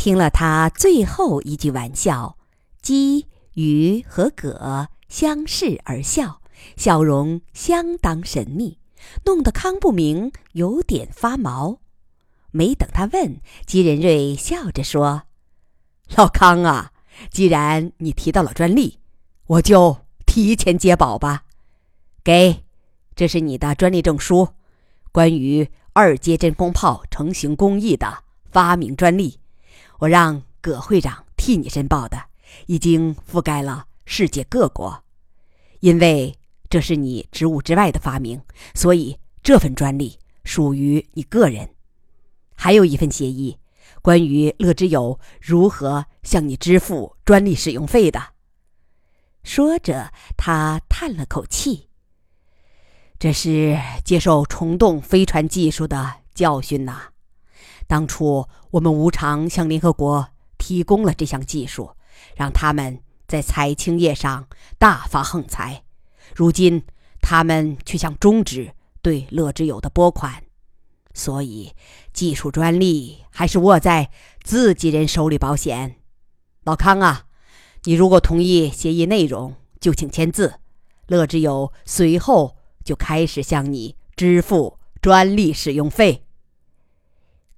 听了他最后一句玩笑，鸡、鱼和葛相视而笑，笑容相当神秘，弄得康不明有点发毛。没等他问，姬仁瑞笑着说：“老康啊，既然你提到了专利，我就提前接宝吧。给，这是你的专利证书，关于二阶真空炮成型工艺的发明专利，我让葛会长替你申报的，已经覆盖了世界各国。因为这是你职务之外的发明，所以这份专利属于你个人。”还有一份协议，关于乐之友如何向你支付专利使用费的。说着，他叹了口气：“这是接受虫洞飞船技术的教训呐。当初我们无偿向联合国提供了这项技术，让他们在采青叶上大发横财，如今他们却想终止对乐之友的拨款。”所以，技术专利还是握在自己人手里保险。老康啊，你如果同意协议内容，就请签字。乐之友随后就开始向你支付专利使用费。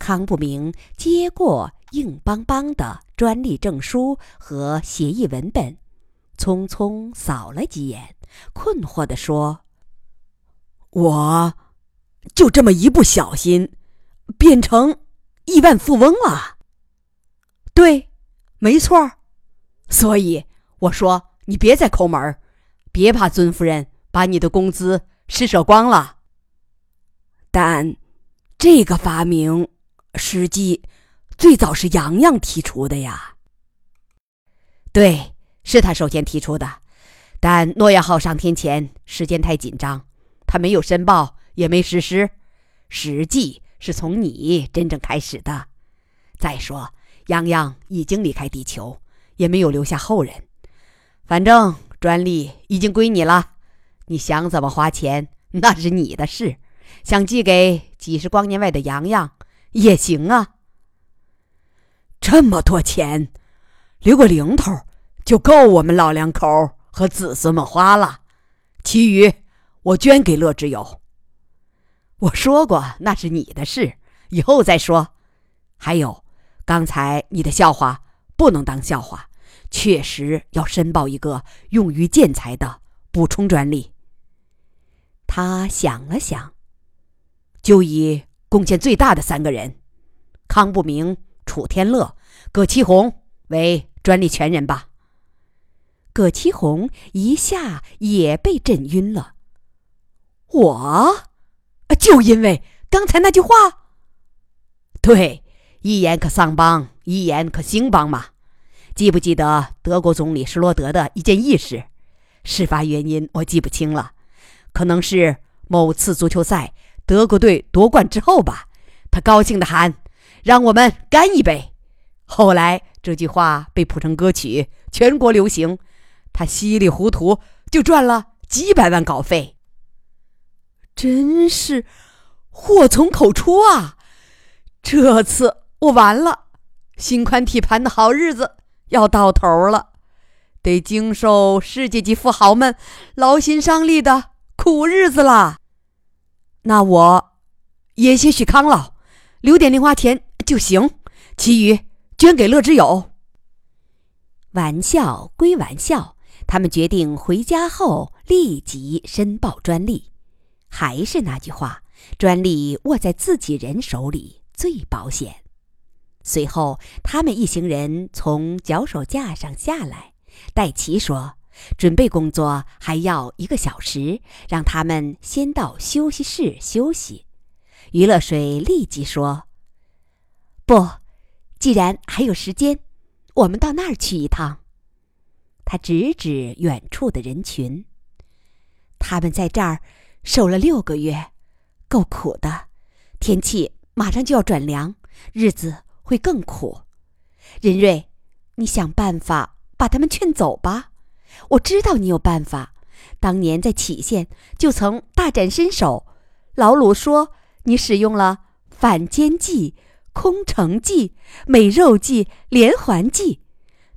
康不明接过硬邦邦的专利证书和协议文本，匆匆扫了几眼，困惑地说：“我。”就这么一不小心，变成亿万富翁了。对，没错所以我说你别再抠门别怕尊夫人把你的工资施舍光了。但这个发明实际最早是洋洋提出的呀。对，是他首先提出的，但诺亚号上天前时间太紧张，他没有申报。也没实施，实际是从你真正开始的。再说，洋洋已经离开地球，也没有留下后人。反正专利已经归你了，你想怎么花钱那是你的事，想寄给几十光年外的洋洋也行啊。这么多钱，留个零头就够我们老两口和子孙们花了，其余我捐给乐之友。我说过那是你的事，以后再说。还有，刚才你的笑话不能当笑话，确实要申报一个用于建材的补充专利。他想了想，就以贡献最大的三个人——康不明、楚天乐、葛其红为专利权人吧。葛其红一下也被震晕了。我。就因为刚才那句话，对，一言可丧邦，一言可兴邦嘛。记不记得德国总理施罗德的一件轶事？事发原因我记不清了，可能是某次足球赛德国队夺冠之后吧。他高兴的喊：“让我们干一杯！”后来这句话被谱成歌曲，全国流行。他稀里糊涂就赚了几百万稿费。真是祸从口出啊！这次我完了，心宽体盘的好日子要到头了，得经受世界级富豪们劳心伤力的苦日子了。那我也些许康老，留点零花钱就行，其余捐给乐之友。玩笑归玩笑，他们决定回家后立即申报专利。还是那句话，专利握在自己人手里最保险。随后，他们一行人从脚手架上下来。戴奇说：“准备工作还要一个小时，让他们先到休息室休息。”余乐水立即说：“不，既然还有时间，我们到那儿去一趟。”他指指远处的人群，他们在这儿。守了六个月，够苦的。天气马上就要转凉，日子会更苦。任瑞，你想办法把他们劝走吧。我知道你有办法，当年在杞县就曾大展身手。老鲁说你使用了反间计，空城计、美肉计、连环计，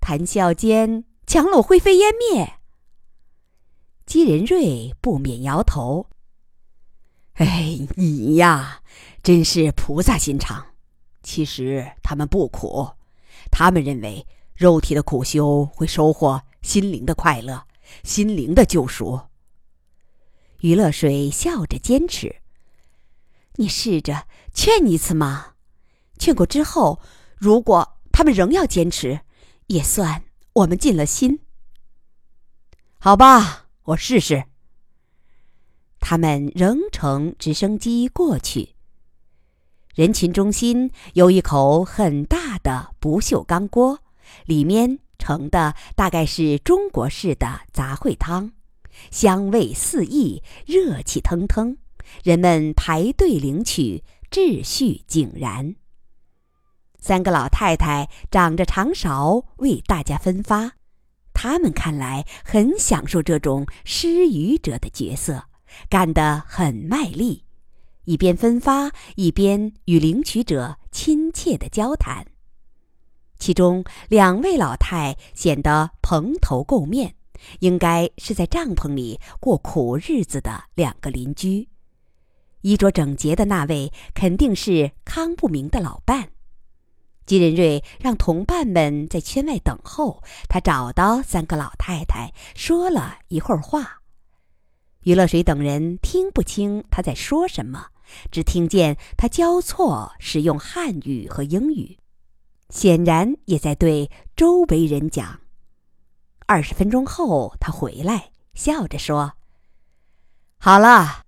谈笑间，樯橹灰飞烟灭。姬仁瑞不免摇头：“哎，你呀，真是菩萨心肠。其实他们不苦，他们认为肉体的苦修会收获心灵的快乐，心灵的救赎。”余乐水笑着坚持：“你试着劝一次嘛。劝过之后，如果他们仍要坚持，也算我们尽了心。好吧。”我试试。他们仍乘直升机过去。人群中心有一口很大的不锈钢锅，里面盛的大概是中国式的杂烩汤，香味四溢，热气腾腾。人们排队领取，秩序井然。三个老太太掌着长勺为大家分发。他们看来很享受这种施予者的角色，干得很卖力，一边分发一边与领取者亲切的交谈。其中两位老太显得蓬头垢面，应该是在帐篷里过苦日子的两个邻居。衣着整洁的那位肯定是康不明的老伴。金仁瑞让同伴们在圈外等候，他找到三个老太太，说了一会儿话。于乐水等人听不清他在说什么，只听见他交错使用汉语和英语，显然也在对周围人讲。二十分钟后，他回来，笑着说：“好了，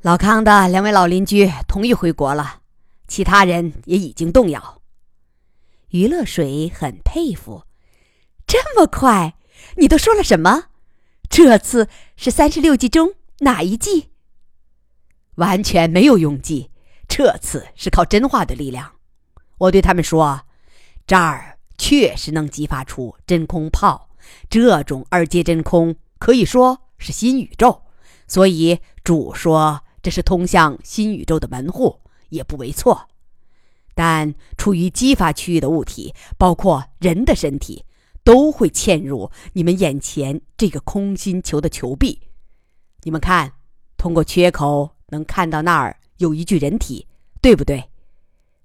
老康的两位老邻居同意回国了，其他人也已经动摇。”余乐水很佩服，这么快，你都说了什么？这次是三十六计中哪一计？完全没有用计，这次是靠真话的力量。我对他们说，这儿确实能激发出真空炮，这种二阶真空可以说是新宇宙，所以主说这是通向新宇宙的门户，也不为错。但处于激发区域的物体，包括人的身体，都会嵌入你们眼前这个空心球的球壁。你们看，通过缺口能看到那儿有一具人体，对不对？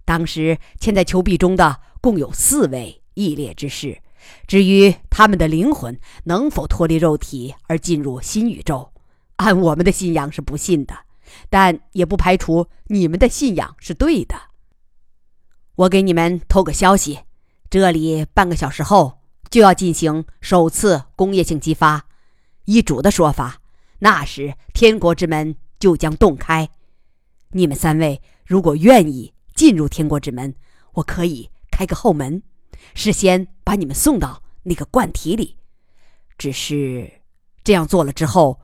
当时嵌在球壁中的共有四位异列之士。至于他们的灵魂能否脱离肉体而进入新宇宙，按我们的信仰是不信的，但也不排除你们的信仰是对的。我给你们透个消息，这里半个小时后就要进行首次工业性激发。依主的说法，那时天国之门就将洞开。你们三位如果愿意进入天国之门，我可以开个后门，事先把你们送到那个罐体里。只是这样做了之后，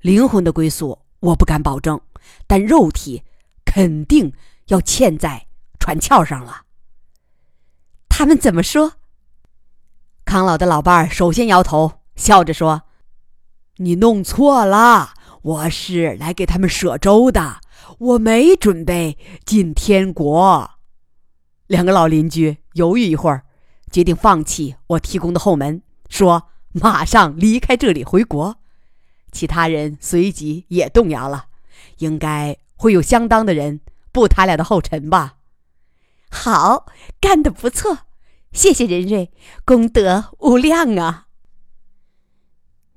灵魂的归宿我不敢保证，但肉体肯定要嵌在。船翘上了。他们怎么说？康老的老伴儿首先摇头，笑着说：“你弄错了，我是来给他们舍粥的，我没准备进天国。”两个老邻居犹豫一会儿，决定放弃我提供的后门，说：“马上离开这里回国。”其他人随即也动摇了，应该会有相当的人步他俩的后尘吧。好，干得不错，谢谢任瑞，功德无量啊！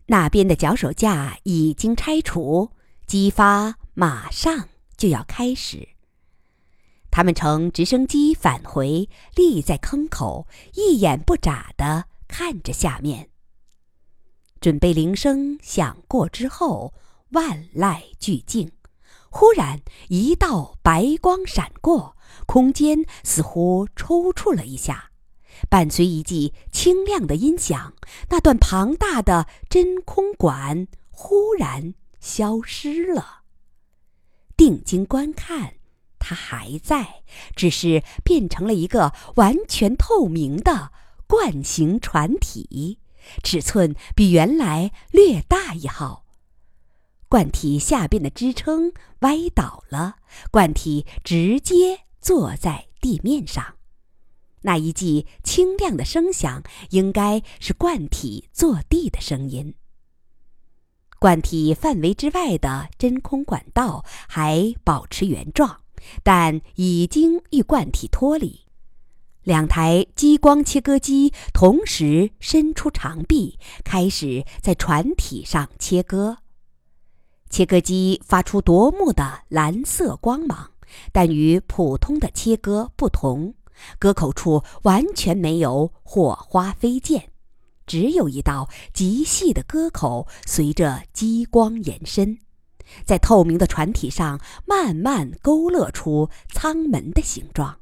那边的脚手架已经拆除，激发马上就要开始。他们乘直升机返回，立在坑口，一眼不眨的看着下面。准备铃声响过之后，万籁俱静。忽然，一道白光闪过。空间似乎抽搐了一下，伴随一记清亮的音响，那段庞大的真空管忽然消失了。定睛观看，它还在，只是变成了一个完全透明的罐形船体，尺寸比原来略大一号。罐体下边的支撑歪倒了，罐体直接。坐在地面上。那一记清亮的声响，应该是罐体坐地的声音。罐体范围之外的真空管道还保持原状，但已经与罐体脱离。两台激光切割机同时伸出长臂，开始在船体上切割。切割机发出夺目的蓝色光芒，但与普通的切割不同，割口处完全没有火花飞溅，只有一道极细的割口随着激光延伸，在透明的船体上慢慢勾勒出舱门的形状。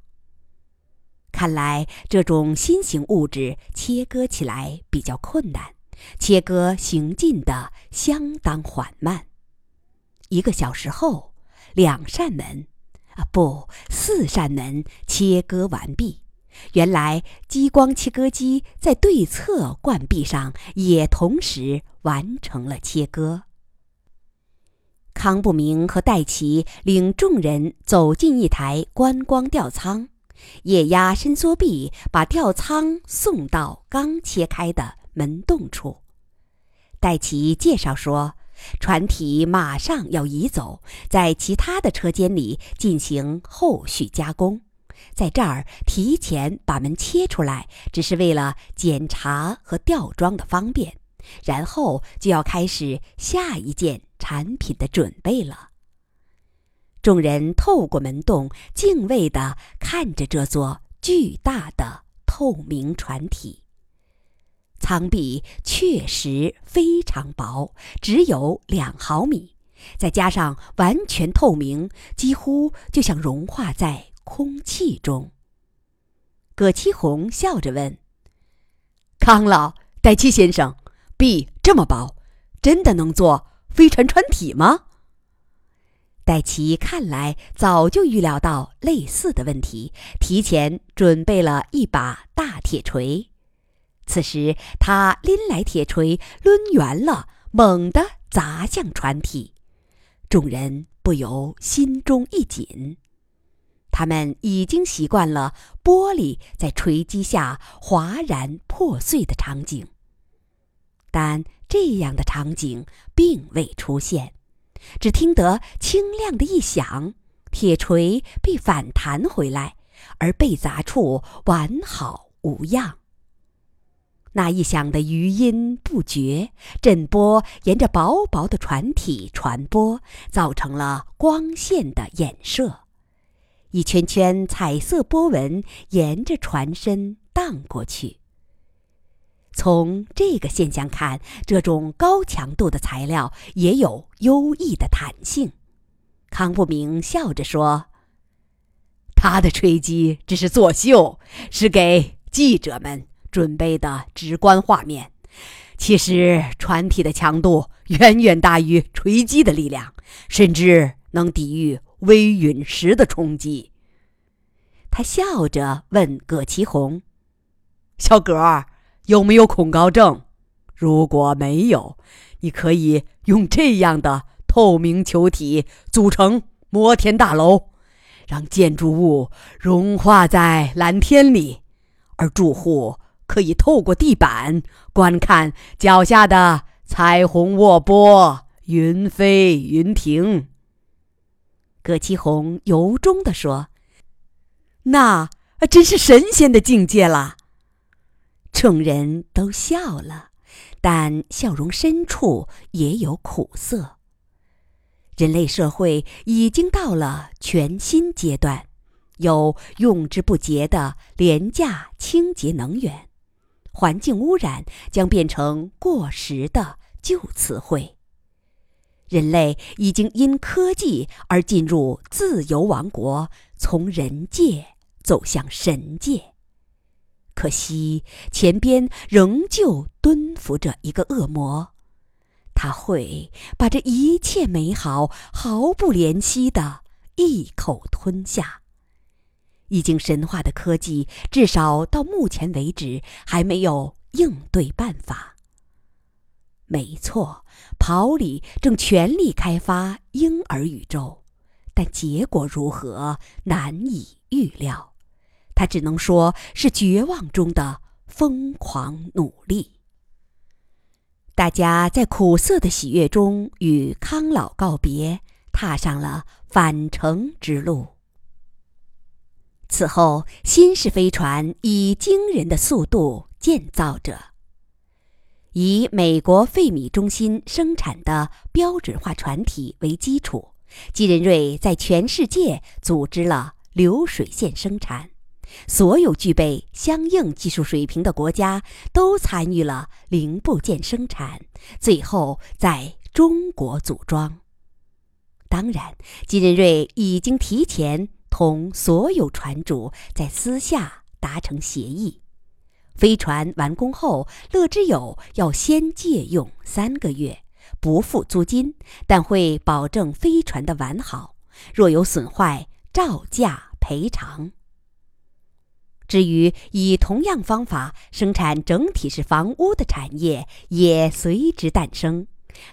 看来这种新型物质切割起来比较困难，切割行进的相当缓慢。一个小时后，两扇门，啊不，四扇门切割完毕。原来激光切割机在对侧罐壁上也同时完成了切割。康不明和戴奇领众人走进一台观光吊舱。液压伸缩臂把吊舱送到刚切开的门洞处。戴奇介绍说，船体马上要移走，在其他的车间里进行后续加工，在这儿提前把门切出来，只是为了检查和吊装的方便。然后就要开始下一件产品的准备了。众人透过门洞，敬畏地看着这座巨大的透明船体。舱壁确实非常薄，只有两毫米，再加上完全透明，几乎就像融化在空气中。葛七红笑着问：“康老、戴七先生，壁这么薄，真的能做飞船船体吗？”戴奇看来早就预料到类似的问题，提前准备了一把大铁锤。此时，他拎来铁锤，抡圆了，猛地砸向船体。众人不由心中一紧。他们已经习惯了玻璃在锤击下哗然破碎的场景，但这样的场景并未出现。只听得清亮的一响，铁锤被反弹回来，而被砸处完好无恙。那一响的余音不绝，震波沿着薄薄的船体传播，造成了光线的衍射，一圈圈彩色波纹沿着船身荡过去。从这个现象看，这种高强度的材料也有优异的弹性。康不明笑着说：“他的锤击只是作秀，是给记者们准备的直观画面。其实船体的强度远远大于锤击的力量，甚至能抵御微陨石的冲击。”他笑着问葛其红：“小葛。”有没有恐高症？如果没有，你可以用这样的透明球体组成摩天大楼，让建筑物融化在蓝天里，而住户可以透过地板观看脚下的彩虹卧波、云飞云停。葛其红由衷地说：“那真是神仙的境界了。”众人都笑了，但笑容深处也有苦涩。人类社会已经到了全新阶段，有用之不竭的廉价清洁能源，环境污染将变成过时的旧词汇。人类已经因科技而进入自由王国，从人界走向神界。可惜，前边仍旧蹲伏着一个恶魔，他会把这一切美好毫不怜惜的一口吞下。已经神话的科技，至少到目前为止还没有应对办法。没错，跑里正全力开发婴儿宇宙，但结果如何难以预料。他只能说是绝望中的疯狂努力。大家在苦涩的喜悦中与康老告别，踏上了返程之路。此后，新式飞船以惊人的速度建造着。以美国费米中心生产的标准化船体为基础，吉仁瑞在全世界组织了流水线生产。所有具备相应技术水平的国家都参与了零部件生产，最后在中国组装。当然，吉仁瑞已经提前同所有船主在私下达成协议：飞船完工后，乐之友要先借用三个月，不付租金，但会保证飞船的完好，若有损坏，照价赔偿。至于以同样方法生产整体式房屋的产业，也随之诞生。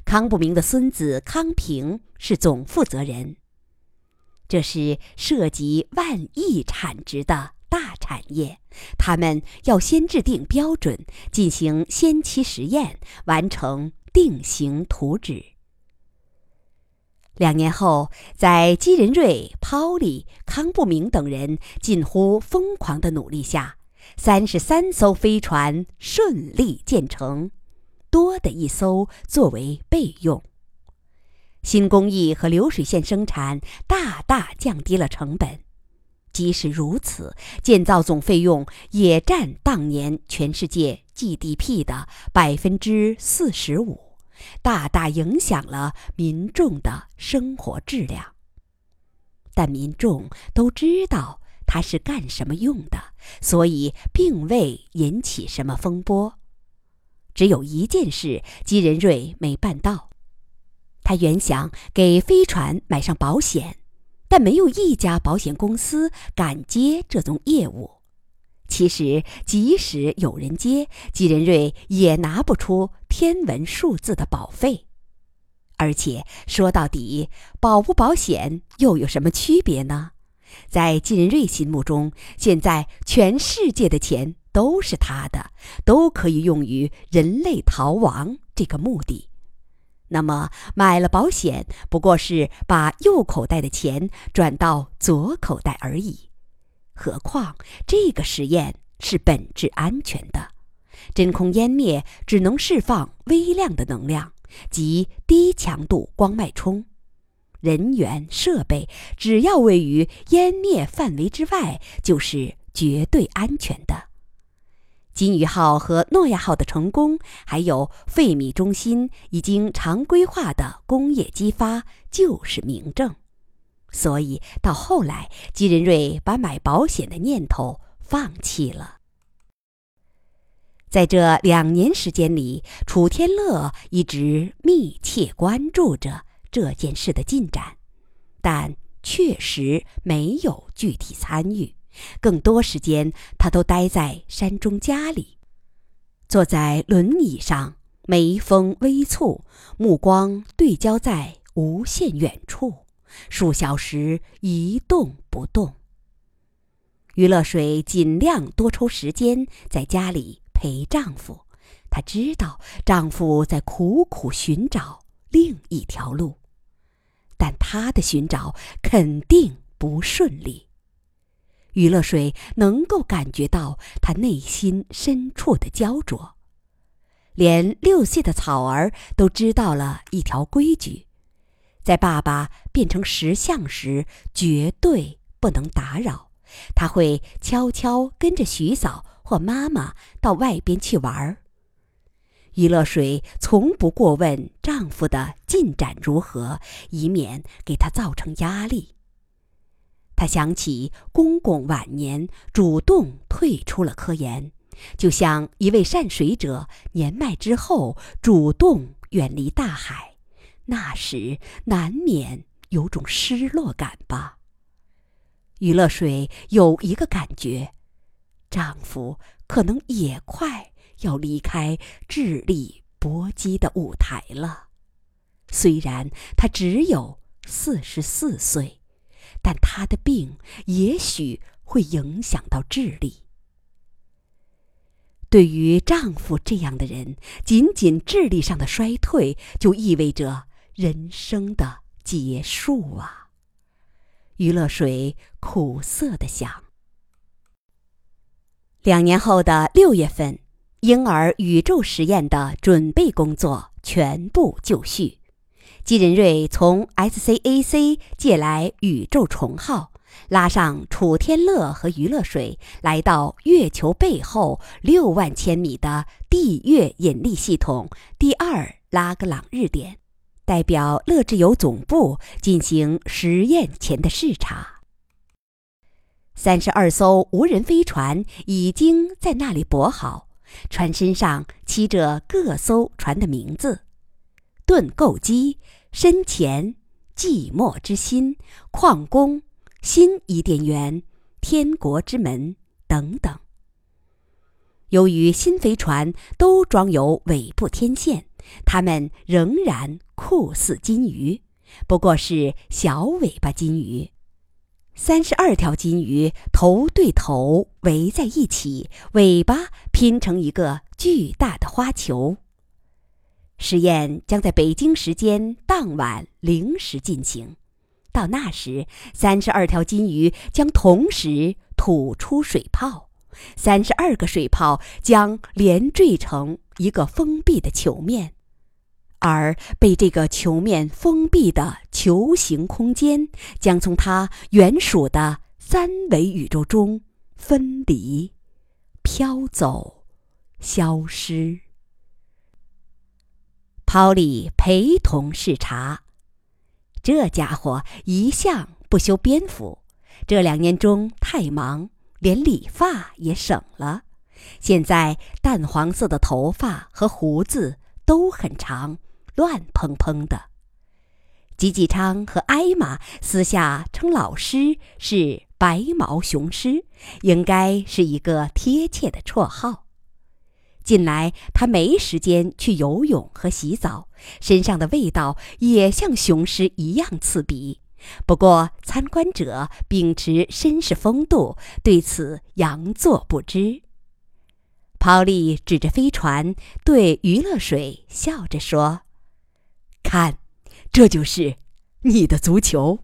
康不明的孙子康平是总负责人。这是涉及万亿产值的产业，他们要先制定标准，进行先期实验，完成定型图纸。两年后，在基仁瑞、抛利、康不明等人近乎疯狂的努力下，三十三艘飞船顺利建成，多的一艘作为备用。新工艺和流水线生产大大降低了成本，即使如此，建造总费用也占当年全世界 GDP 的百分之四十五。大大影响了民众的生活质量。但民众都知道它是干什么用的，所以并未引起什么风波。只有一件事，吉仁瑞没办到。他原想给飞船买上保险，但没有一家保险公司敢接这种业务。其实，即使有人接，吉仁瑞也拿不出天文数字的保费。而且说到底，保不保险又有什么区别呢？在吉仁瑞心目中，现在全世界的钱都是他的，都可以用于人类逃亡这个目的。那么，买了保险，不过是把右口袋的钱转到左口袋而已。何况这个实验是本质安全的，真空湮灭只能释放微量的能量，即低强度光脉冲。人员设备只要位于湮灭范围之外，就是绝对安全的。金鱼号和诺亚号的成功，还有费米中心已经常规化的工业激发，就是明证。所以到后来，吉仁瑞把买保险的念头放弃了。在这两年时间里，楚天乐一直密切关注着这件事的进展，但确实没有具体参与。更多时间，他都待在山中家里，坐在轮椅上，眉峰微蹙，目光对焦在无限远处。数小时一动不动。于乐水尽量多抽时间在家里陪丈夫，她知道丈夫在苦苦寻找另一条路，但她的寻找肯定不顺利。于乐水能够感觉到她内心深处的焦灼，连六岁的草儿都知道了一条规矩。在爸爸变成石像时，绝对不能打扰。他会悄悄跟着徐嫂或妈妈到外边去玩儿。于乐水从不过问丈夫的进展如何，以免给他造成压力。他想起公公晚年主动退出了科研，就像一位善水者年迈之后主动远离大海。那时难免有种失落感吧。于乐水有一个感觉，丈夫可能也快要离开智力搏击的舞台了。虽然他只有四十四岁，但他的病也许会影响到智力。对于丈夫这样的人，仅仅智力上的衰退，就意味着人生的结束啊！余乐水苦涩的想。两年后的六月份，婴儿宇宙实验的准备工作全部就绪。金仁瑞从 SCAC 借来宇宙虫号，拉上楚天乐和余乐水，来到月球背后六万千米的地月引力系统第二拉格朗日点，代表乐智游总部进行实验前的视察。三十二艘无人飞船已经在那里泊好，船身上漆着各艘船的名字：盾构机。深潜、寂寞之心、矿工、新伊甸园、天国之门等等。由于新飞船都装有尾部天线，它们仍然酷似金鱼，不过是小尾巴金鱼。三十二条金鱼头对头围在一起，尾巴拼成一个巨大的花球。实验将在北京时间当晚零时进行，到那时，三十二条金鱼将同时吐出水泡，三十二个水泡将连缀成一个封闭的球面，而被这个球面封闭的球形空间将从它原属的三维宇宙中分离、飘走、消失。Pauly 里陪同视察，这家伙一向不修边幅，这两年中太忙，连理发也省了。现在淡黄色的头发和胡子都很长，乱蓬蓬的。吉吉昌和艾玛私下称老师是“白毛雄狮”，应该是一个贴切的绰号。近来他没时间去游泳和洗澡，身上的味道也像雄狮一样刺鼻。不过参观者秉持绅士风度，对此佯作不知。泡利指着飞船对余乐水笑着说：“看，这就是你的足球。”